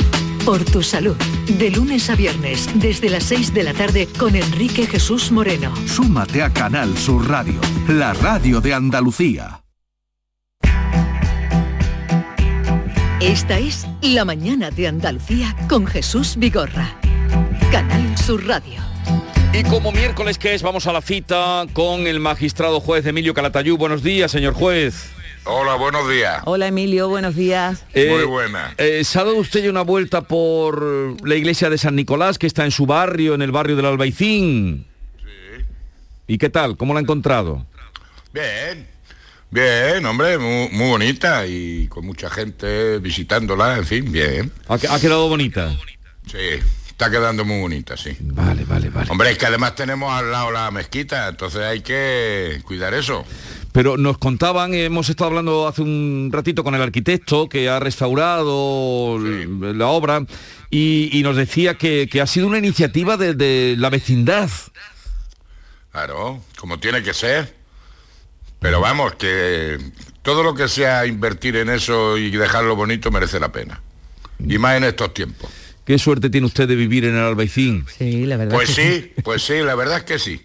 Por tu salud. De lunes a viernes, desde las 6 de la tarde, con Enrique Jesús Moreno. Súmate a Canal Sur Radio, la radio de Andalucía. Esta es La Mañana de Andalucía con Jesús Vigorra. Canal Sur Radio. Y como miércoles que es, vamos a la cita con el magistrado juez Emilio Calatayú. Buenos días, señor juez. Hola, buenos días. Hola Emilio, buenos días. Muy Eh, buena. eh, ¿Se ha dado usted ya una vuelta por la iglesia de San Nicolás, que está en su barrio, en el barrio del Albaicín? Sí. ¿Y qué tal? ¿Cómo la ha encontrado? Bien. Bien, hombre, muy, muy bonita y con mucha gente visitándola, en fin, bien. ¿Ha, ha quedado bonita? Sí, está quedando muy bonita, sí. Vale, vale, vale. Hombre, es que además tenemos al lado la mezquita, entonces hay que cuidar eso. Pero nos contaban, hemos estado hablando hace un ratito con el arquitecto que ha restaurado la obra y, y nos decía que, que ha sido una iniciativa de, de la vecindad. Claro, como tiene que ser. Pero vamos, que todo lo que sea invertir en eso y dejarlo bonito merece la pena. Y más en estos tiempos. Qué suerte tiene usted de vivir en el Albaicín. Sí, la verdad. Pues sí, pues sí, la verdad es que sí.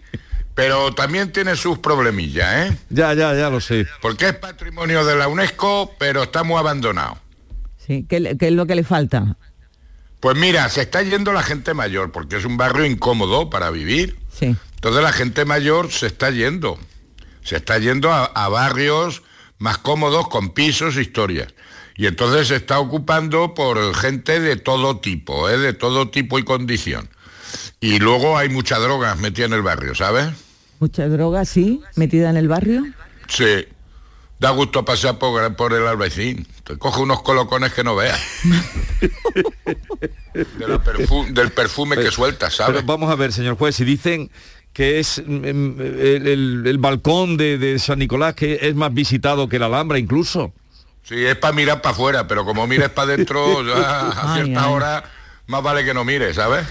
Pero también tiene sus problemillas, ¿eh? Ya, ya, ya lo sé. Porque es patrimonio de la UNESCO, pero está muy abandonado. Sí, ¿qué, le- qué es lo que le falta? Pues mira, se está yendo la gente mayor, porque es un barrio incómodo para vivir. Sí. Entonces la gente mayor se está yendo, se está yendo a, a barrios más cómodos, con pisos, historias. Y entonces se está ocupando por gente de todo tipo, ¿eh? de todo tipo y condición. Y luego hay mucha droga metida en el barrio, ¿sabes? Mucha droga, sí, metida en el barrio. Sí. Da gusto pasar por, por el albaicín. Te coge unos colocones que no veas. De la perfu- del perfume que suelta, ¿sabes? Pero vamos a ver, señor juez, si dicen que es mm, mm, el, el- el balcón de, de San Nicolás que es más visitado que la Alhambra incluso. Sí, es para mirar para afuera, pero como mires para adentro, [laughs] ya a cierta ay. hora, más vale que no mires, ¿sabes?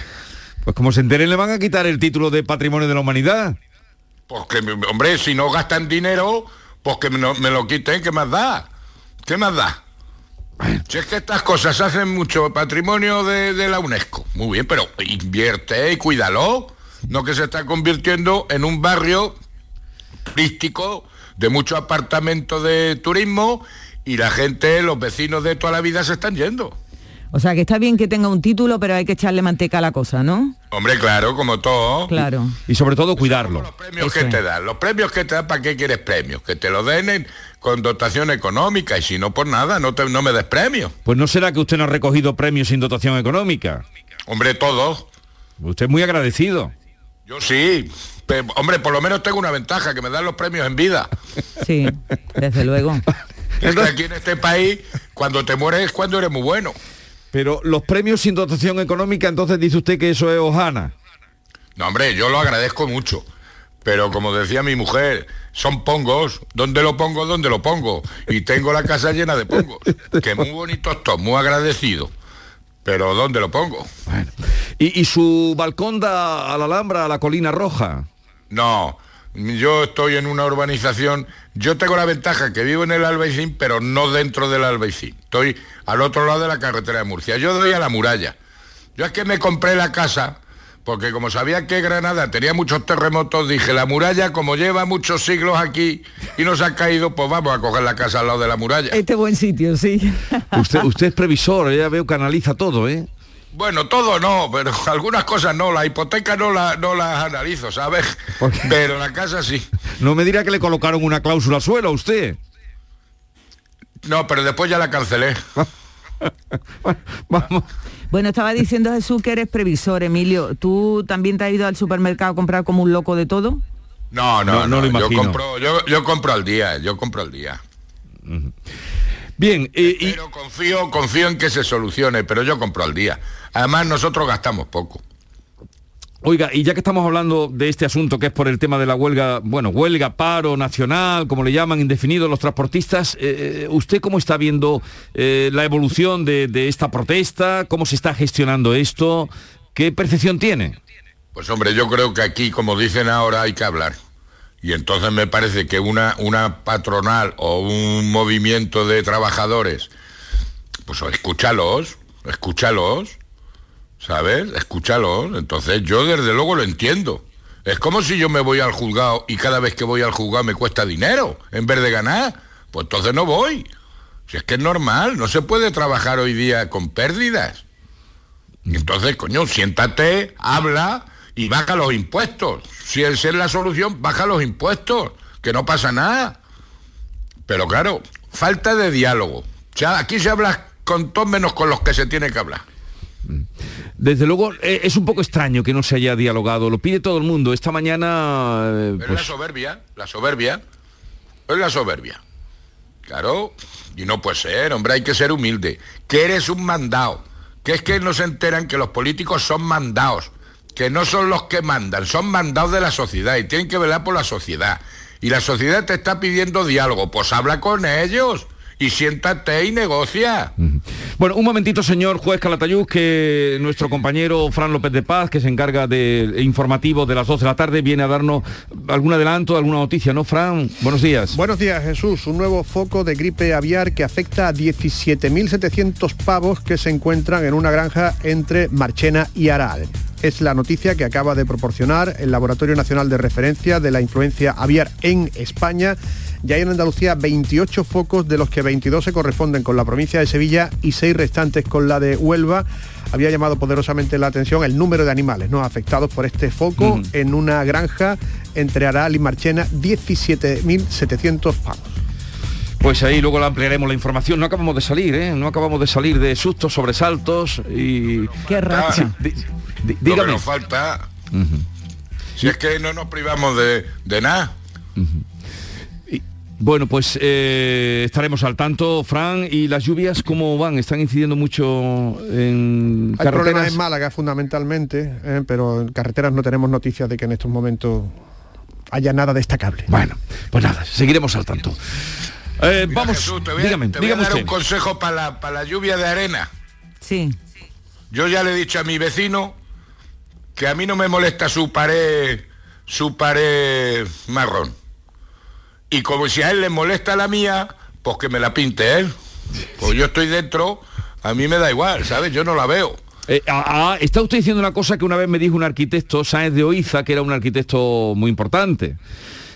Pues como se enteren le van a quitar el título de Patrimonio de la Humanidad. Porque, hombre, si no gastan dinero, pues que me, lo- me lo quiten, ¿qué más da? ¿Qué más da? Si es que estas cosas hacen mucho patrimonio de, de la UNESCO. Muy bien, pero invierte y cuídalo. No que se está convirtiendo en un barrio turístico de muchos apartamentos de turismo y la gente, los vecinos de toda la vida se están yendo. O sea, que está bien que tenga un título, pero hay que echarle manteca a la cosa, ¿no? Hombre, claro, como todo. Claro. Y sobre todo cuidarlo. premios que te dan. Los premios que te dan, ¿para qué quieres premios? Que te lo den en- con dotación económica y si no, por nada, no, te, no me des premios. Pues no será que usted no ha recogido premios sin dotación económica. Hombre, todos. Usted es muy agradecido. Yo sí. Hombre, por lo menos tengo una ventaja, que me dan los premios en vida. Sí, desde luego. [laughs] Es que aquí en este país, cuando te mueres es cuando eres muy bueno. Pero los premios sin dotación económica, entonces dice usted que eso es hojana. No, hombre, yo lo agradezco mucho. Pero como decía mi mujer, son pongos. ¿Dónde lo pongo? ¿Dónde lo pongo? Y tengo la casa llena de pongos. Que muy bonitos todos, muy agradecido. Pero ¿dónde lo pongo? ¿Y, y su balcón da a la Alhambra, a la Colina Roja? No, yo estoy en una urbanización, yo tengo la ventaja que vivo en el Albaicín, pero no dentro del Albaicín. Estoy al otro lado de la carretera de Murcia. Yo doy a la muralla. Yo es que me compré la casa, porque como sabía que Granada tenía muchos terremotos, dije, la muralla, como lleva muchos siglos aquí y nos ha caído, pues vamos a coger la casa al lado de la muralla. Este buen sitio, sí. Usted, usted es previsor, ya veo que analiza todo, ¿eh? Bueno, todo no, pero [laughs] algunas cosas no, la hipoteca no, la, no las analizo, ¿sabes? [laughs] Pero la casa sí. No me dirá que le colocaron una cláusula al suelo a usted. No, pero después ya la cancelé. [laughs] Bueno, estaba diciendo Jesús que eres previsor, Emilio. ¿Tú también te has ido al supermercado a comprar como un loco de todo? No, No, no, no no, lo yo imagino. compro, yo, yo compro al día, yo compro al día. Bien, eh, y Pero confío, confío en que se solucione, pero yo compro al día. Además, nosotros gastamos poco. oiga, y ya que estamos hablando de este asunto que es por el tema de la huelga, bueno, huelga, paro nacional, como le llaman, indefinido los transportistas, eh, ¿usted cómo está viendo eh, la evolución de, de esta protesta? ¿Cómo se está gestionando esto? ¿Qué percepción tiene? Pues hombre, yo creo que aquí, como dicen ahora, hay que hablar. Y entonces me parece que una, una patronal o un movimiento de trabajadores, pues escúchalos, escúchalos, ¿sabes? Escúchalos. Entonces yo desde luego lo entiendo. Es como si yo me voy al juzgado y cada vez que voy al juzgado me cuesta dinero en vez de ganar. Pues entonces no voy. Si es que es normal, no se puede trabajar hoy día con pérdidas. Entonces, coño, siéntate, habla y baja los impuestos. Si esa es la solución, baja los impuestos, que no pasa nada. Pero claro, falta de diálogo. O sea, aquí se habla con todos menos con los que se tiene que hablar. Desde luego, eh, es un poco extraño que no se haya dialogado, lo pide todo el mundo. Esta mañana, Pero es la pues, soberbia, la soberbia. Es la soberbia. Claro, y no puede ser, hombre, hay que ser humilde. Que eres un mandado. Que es que no se enteran que los políticos son mandados. Que no son los que mandan, son mandados de la sociedad y tienen que velar por la sociedad. Y la sociedad te está pidiendo diálogo, pues habla con ellos y siéntate y negocia. Bueno, un momentito, señor juez Calatayud, que nuestro compañero Fran López de Paz, que se encarga del informativo de las 2 de la tarde, viene a darnos algún adelanto, alguna noticia, ¿no, Fran? Buenos días. Buenos días, Jesús. Un nuevo foco de gripe aviar que afecta a 17.700 pavos que se encuentran en una granja entre Marchena y Aral. Es la noticia que acaba de proporcionar el Laboratorio Nacional de Referencia de la Influencia Aviar en España. Ya hay en Andalucía 28 focos, de los que 22 se corresponden con la provincia de Sevilla y 6 restantes con la de Huelva. había llamado poderosamente la atención el número de animales ¿no? afectados por este foco en una granja entre Aral y Marchena, 17.700 pavos. Pues ahí luego la ampliaremos la información. No acabamos de salir, ¿eh? No acabamos de salir de sustos, sobresaltos y... Qué racha. Di- di- Lo que dígame. nos falta, si es que no nos privamos de, de nada. Bueno, pues eh, estaremos al tanto, Fran, y las lluvias, ¿cómo van? ¿Están incidiendo mucho en Hay problemas carreteras? en Málaga fundamentalmente, ¿eh? pero en carreteras no tenemos noticias de que en estos momentos haya nada destacable. Bueno, pues nada, seguiremos al tanto. Eh, Mira, vamos, Jesús, te voy a, dígame, te voy a dar usted. un consejo para la, para la lluvia de arena. Sí. Yo ya le he dicho a mi vecino que a mí no me molesta su pared, su pared marrón. Y como si a él le molesta la mía, pues que me la pinte él. Pues yo estoy dentro, a mí me da igual, ¿sabes? Yo no la veo. Eh, ah, ah, está usted diciendo una cosa que una vez me dijo un arquitecto, Sáenz de Oiza, que era un arquitecto muy importante.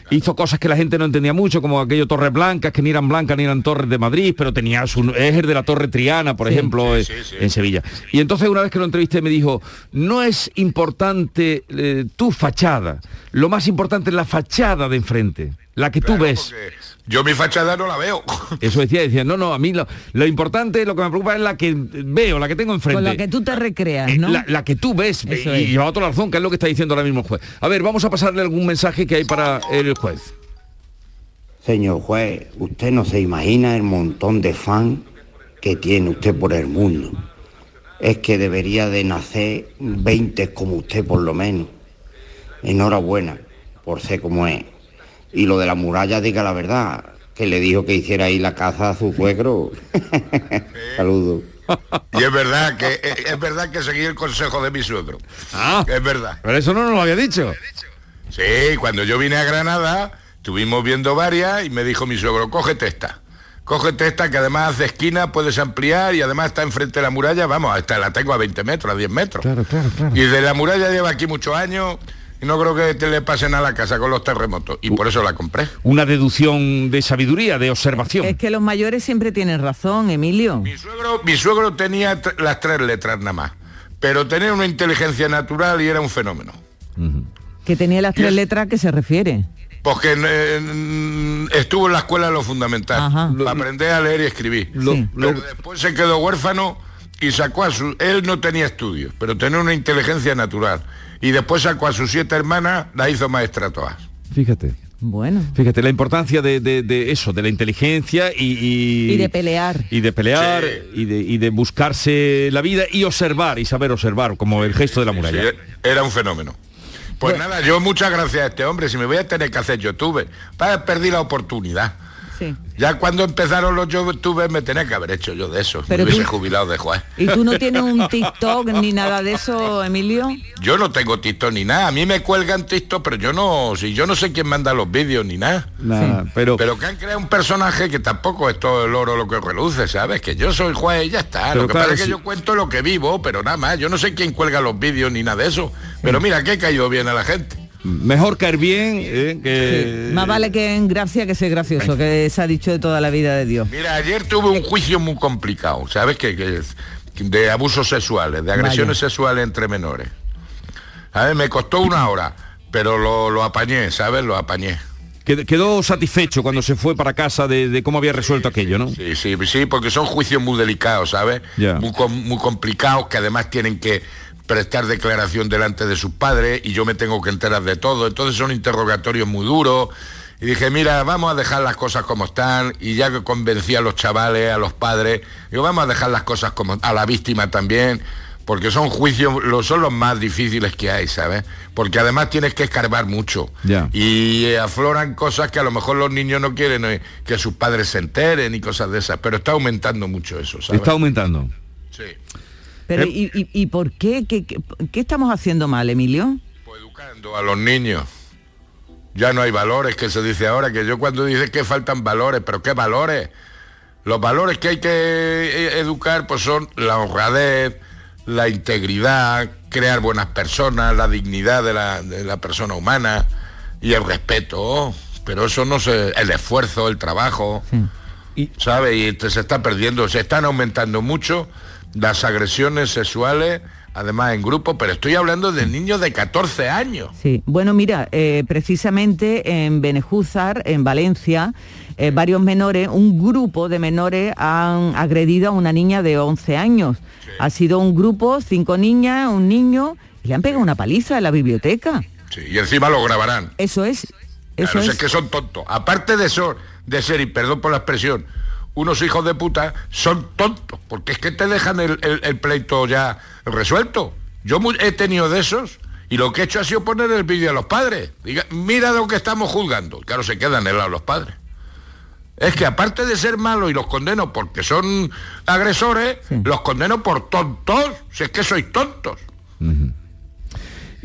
Hizo cosas que la gente no entendía mucho, como aquello Torres Blancas, que ni eran blancas ni eran torres de Madrid, pero tenía su es el de la Torre Triana, por Sí, ejemplo, sí, sí, sí. en Sevilla. Y entonces una vez que lo entrevisté me dijo, no es importante eh, tu fachada, lo más importante es la fachada de enfrente, la que tú ves. Yo mi fachada no la veo. [laughs] Eso decía, decía, no, no, a mí lo, lo importante, lo que me preocupa es la que veo, la que tengo enfrente. Con la que tú te recreas, ¿no? Eh, La, la que tú ves Eso y, lleva la razón, que es lo que está diciendo ahora mismo el juez. A ver, vamos a pasarle algún mensaje que hay para el juez. Señor juez, usted no se imagina el montón de fan que tiene usted por el mundo. Es que debería de nacer 20 como usted por lo menos. Enhorabuena por ser como es. Y lo de la muralla, diga la verdad, que le dijo que hiciera ahí la caza a su suegro. [laughs] Saludos. Y es verdad que es, es verdad que seguí el consejo de mi suegro. Ah, es verdad. Pero eso no nos lo había dicho. Sí, cuando yo vine a Granada, estuvimos viendo varias y me dijo mi suegro, cógete esta. Cógete esta que además hace esquina, puedes ampliar y además está enfrente de la muralla, vamos, esta la tengo a 20 metros, a 10 metros. Claro, claro, claro. Y de la muralla lleva aquí muchos años y no creo que te le pasen a la casa con los terremotos. Y por eso la compré. Una deducción de sabiduría, de observación. Es que los mayores siempre tienen razón, Emilio. Mi suegro, mi suegro tenía las tres letras nada más, pero tenía una inteligencia natural y era un fenómeno. Que tenía las tres letras que se refiere. Porque eh, mm, estuvo en la escuela lo fundamental, Ajá. para aprender a leer y escribir. Lo- Sí. Pero después se quedó huérfano y sacó a su... Él no tenía estudios, pero tenía una inteligencia natural. Y después sacó a sus siete hermanas, la hizo maestra todas. Fíjate. Bueno. Fíjate, la importancia de, de- de eso, de la inteligencia y... Y, Y de pelear. y de pelear y, de, y de buscarse la vida y observar y saber observar, como el gesto de la muralla. Sí, era un fenómeno. Pues nada, yo muchas gracias a este hombre. Si me voy a tener que hacer YouTube, para perdí la oportunidad. Sí. Ya cuando empezaron los youtubers me tenía que haber hecho yo de eso. Pero me hubiese tú- jubilado de juez. ¿Y tú no [laughs] tienes un TikTok ni nada de eso, Emilio? Yo no tengo TikTok ni nada. A mí me cuelgan TikTok, pero yo no, si yo no sé quién manda los vídeos ni nada. Nada, pero, Pero que han creado un personaje que tampoco es todo el oro lo que reluce, ¿sabes? Que yo soy juez y ya está. Pero lo que claro, pasa es que sí. yo cuento lo que vivo, pero nada más. Yo no sé quién cuelga los vídeos ni nada de eso. Pero mira, que he caído bien a la gente. Mejor caer bien eh, que... Más vale que en gracia que ser gracioso, que se ha dicho de toda la vida de Dios. Mira, ayer tuve un juicio muy complicado, ¿sabes? Que, que es de abusos sexuales, de agresiones sexuales entre menores. A ver, me costó una hora, pero lo, lo apañé, ¿sabes? Lo apañé. Qued- Quedó satisfecho cuando se fue para casa de, de cómo había resuelto aquello, ¿no? Sí, sí, sí, porque son juicios muy delicados, ¿sabes? Ya. Muy, muy complicados, que además tienen que prestar declaración delante de sus padres y yo me tengo que enterar de todo. Entonces son interrogatorios muy duros. Y dije, mira, vamos a dejar las cosas como están. Y ya que convencí a los chavales, a los padres, digo, vamos a dejar las cosas como a la víctima también. Porque son juicios, son los más difíciles que hay, ¿sabes? Porque además tienes que escarbar mucho. Y eh, afloran cosas que a lo mejor los niños no quieren eh, que sus padres se enteren y cosas de esas. Pero está aumentando mucho eso, ¿sabes? Está aumentando. Sí. Pero Eh. ¿y, y- y por qué? ¿Qué, qué? qué estamos haciendo mal, Emilio? a los niños. Ya no hay valores, que se dice ahora, que yo cuando dice que faltan valores, pero ¿qué valores? Los valores que hay que eh, educar pues son la honradez, la integridad, crear buenas personas, la dignidad de la, de la persona humana y el respeto. Pero eso no se... el esfuerzo, el trabajo, ¿sabe? Y se está perdiendo, se están aumentando mucho, las agresiones sexuales, además en grupo, pero estoy hablando de niños de 14 años. Sí, bueno, mira, eh, precisamente en Benejúzar, en Valencia, eh, varios menores, un grupo de menores han agredido a una niña de 11 años. Ha sido un grupo, cinco niñas, un niño, y le han pegado una paliza en la biblioteca. Sí, y encima lo grabarán. Eso es. Eso Claro, es. es que son tontos. Aparte de eso, de ser, y perdón por la expresión, unos hijos de puta, son tontos, porque es que te dejan el, el- el pleito ya resuelto. Yo he tenido de esos y lo que he hecho ha sido poner el vídeo a los padres. Diga, mira lo que estamos juzgando. Claro, se quedan helados los padres. Es que aparte de ser malos y los condeno porque son agresores, los condeno por tontos. Si es que sois tontos.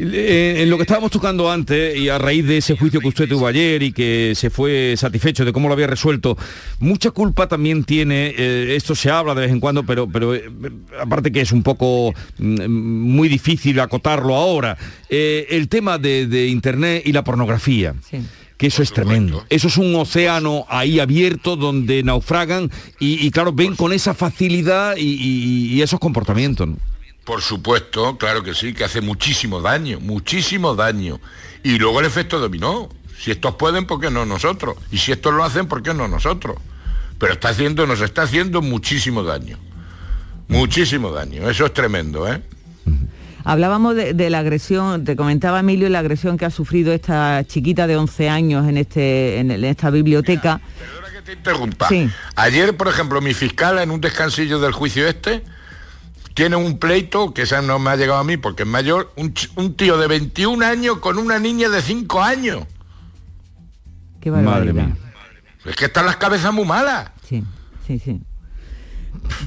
En lo que estábamos tocando antes y a raíz de ese juicio que usted tuvo ayer y que se fue satisfecho de cómo lo había resuelto, mucha culpa también tiene, eh, esto se habla de vez en cuando, pero, pero eh, aparte que es un poco mm, muy difícil acotarlo ahora, eh, el tema de, de Internet y la pornografía. Que eso es tremendo. Eso es un océano ahí abierto donde naufragan y, y, claro, ven con esa facilidad y, y- y esos comportamientos. ¿no? Por supuesto, claro que sí, que hace muchísimo daño, muchísimo daño. Y luego el efecto dominó. Si estos pueden, ¿por qué no nosotros? Y si estos lo hacen, ¿por qué no nosotros? Pero está haciendo, nos está haciendo muchísimo daño. Muchísimo daño. Eso es tremendo, ¿eh? Hablábamos de, de la agresión, te comentaba Emilio la agresión que ha sufrido esta chiquita de 11 años en, este, en, esta biblioteca. Te interrumpa. Sí. Ayer, por ejemplo, mi fiscal en un descansillo del juicio este tiene un pleito, que esa no me ha llegado a mí porque es mayor, un, tío de 21 años con una niña de 5 años. Qué barbaridad. mía. Es que están las cabezas muy malas. Sí, sí, sí.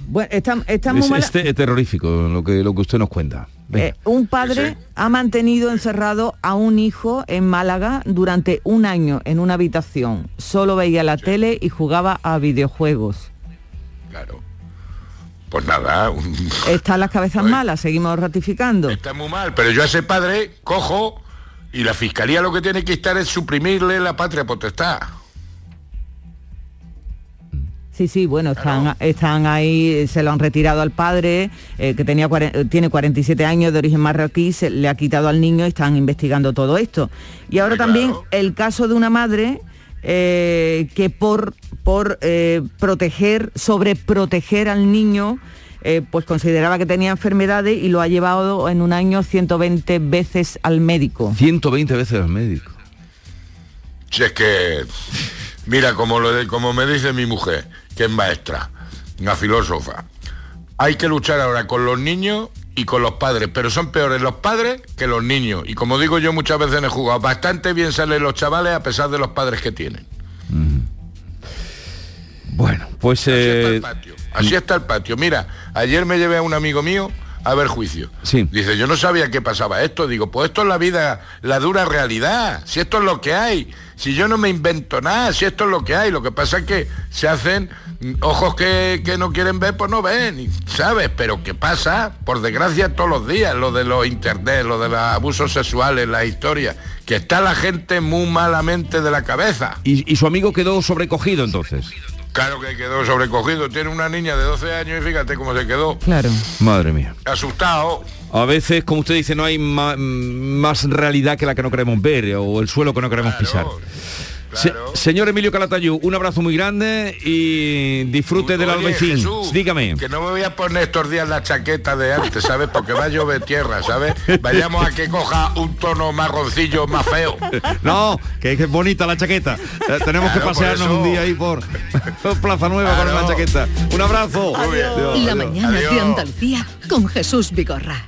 Bueno, está, está muy Es, mala- este es terrorífico lo que, lo que usted nos cuenta. Eh, un padre ha mantenido encerrado a un hijo en Málaga durante un año en una habitación. Solo veía la tele y jugaba a videojuegos. Pues nada, un- [laughs] Están las cabezas malas, seguimos ratificando. está muy mal. Pero yo a ese padre cojo y la fiscalía lo que tiene que estar es suprimirle la patria potestad. Sí, sí, bueno, están, están ahí, se lo han retirado al padre, eh, que tenía, eh, tiene 47 años de origen marroquí, se le ha quitado al niño y están investigando todo esto. Y ahora también el caso de una madre eh, que por, por eh, proteger, sobreproteger al niño, eh, pues consideraba que tenía enfermedades y lo ha llevado en un año 120 veces al médico. 120 veces al médico. Si es que, mira, como, lo de- como me dice mi mujer, que es maestra, una filósofa, hay que luchar ahora con los niños y con los padres, pero son peores los padres que los niños. Y como digo yo muchas veces en el jugado, bastante bien salen los chavales a pesar de los padres que tienen. Bueno, pues... eh, Así está el patio. Mira, ayer me llevé a un amigo mío a ver juicio. Dice, yo no sabía que pasaba esto. Digo, pues esto es la vida, la dura realidad. Si esto es lo que hay. Si yo no me invento nada, si esto es lo que hay. Lo que pasa es que se hacen ojos que, que no quieren ver, pues no ven, y- ¿sabes? Pero ¿qué pasa? Por desgracia todos los días, lo de los internet, lo de los abusos sexuales, la historia, que está la gente muy malamente de la cabeza. y, y su amigo quedó sobrecogido entonces. Claro que quedó sobrecogido. Tiene una niña de 12 años y fíjate cómo se quedó. Claro. Madre mía. Asustado. A veces, como usted dice, no hay más realidad que la que no queremos ver o el suelo que no queremos pisar. Se- señor Emilio Calatayú, un abrazo muy grande y disfrute del Oye, albaicín. Jesús, Dígame. Que no me voy a poner estos días la chaqueta de antes, ¿sabes? Porque va a llover tierra, ¿sabes? Vayamos a que coja un tono marroncillo más feo. [laughs] No, que es bonita la chaqueta. Eh, tenemos que Claro, pasearnos un día ahí por, [laughs] Plaza Nueva con la chaqueta. Un abrazo. Adiós, La adiós. mañana de Andalucía con Jesús Vigorra.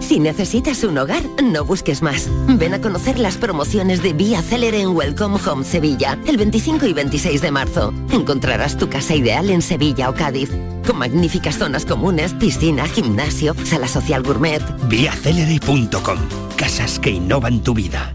Si necesitas un hogar, no busques más. Ven a conocer las promociones de Vía Célere en Welcome Home Sevilla, el 25 y 26 de marzo. Encontrarás tu casa ideal en Sevilla o Cádiz, con magníficas zonas comunes, piscina, gimnasio, sala social gourmet. Viacelere.com. Casas que innovan tu vida.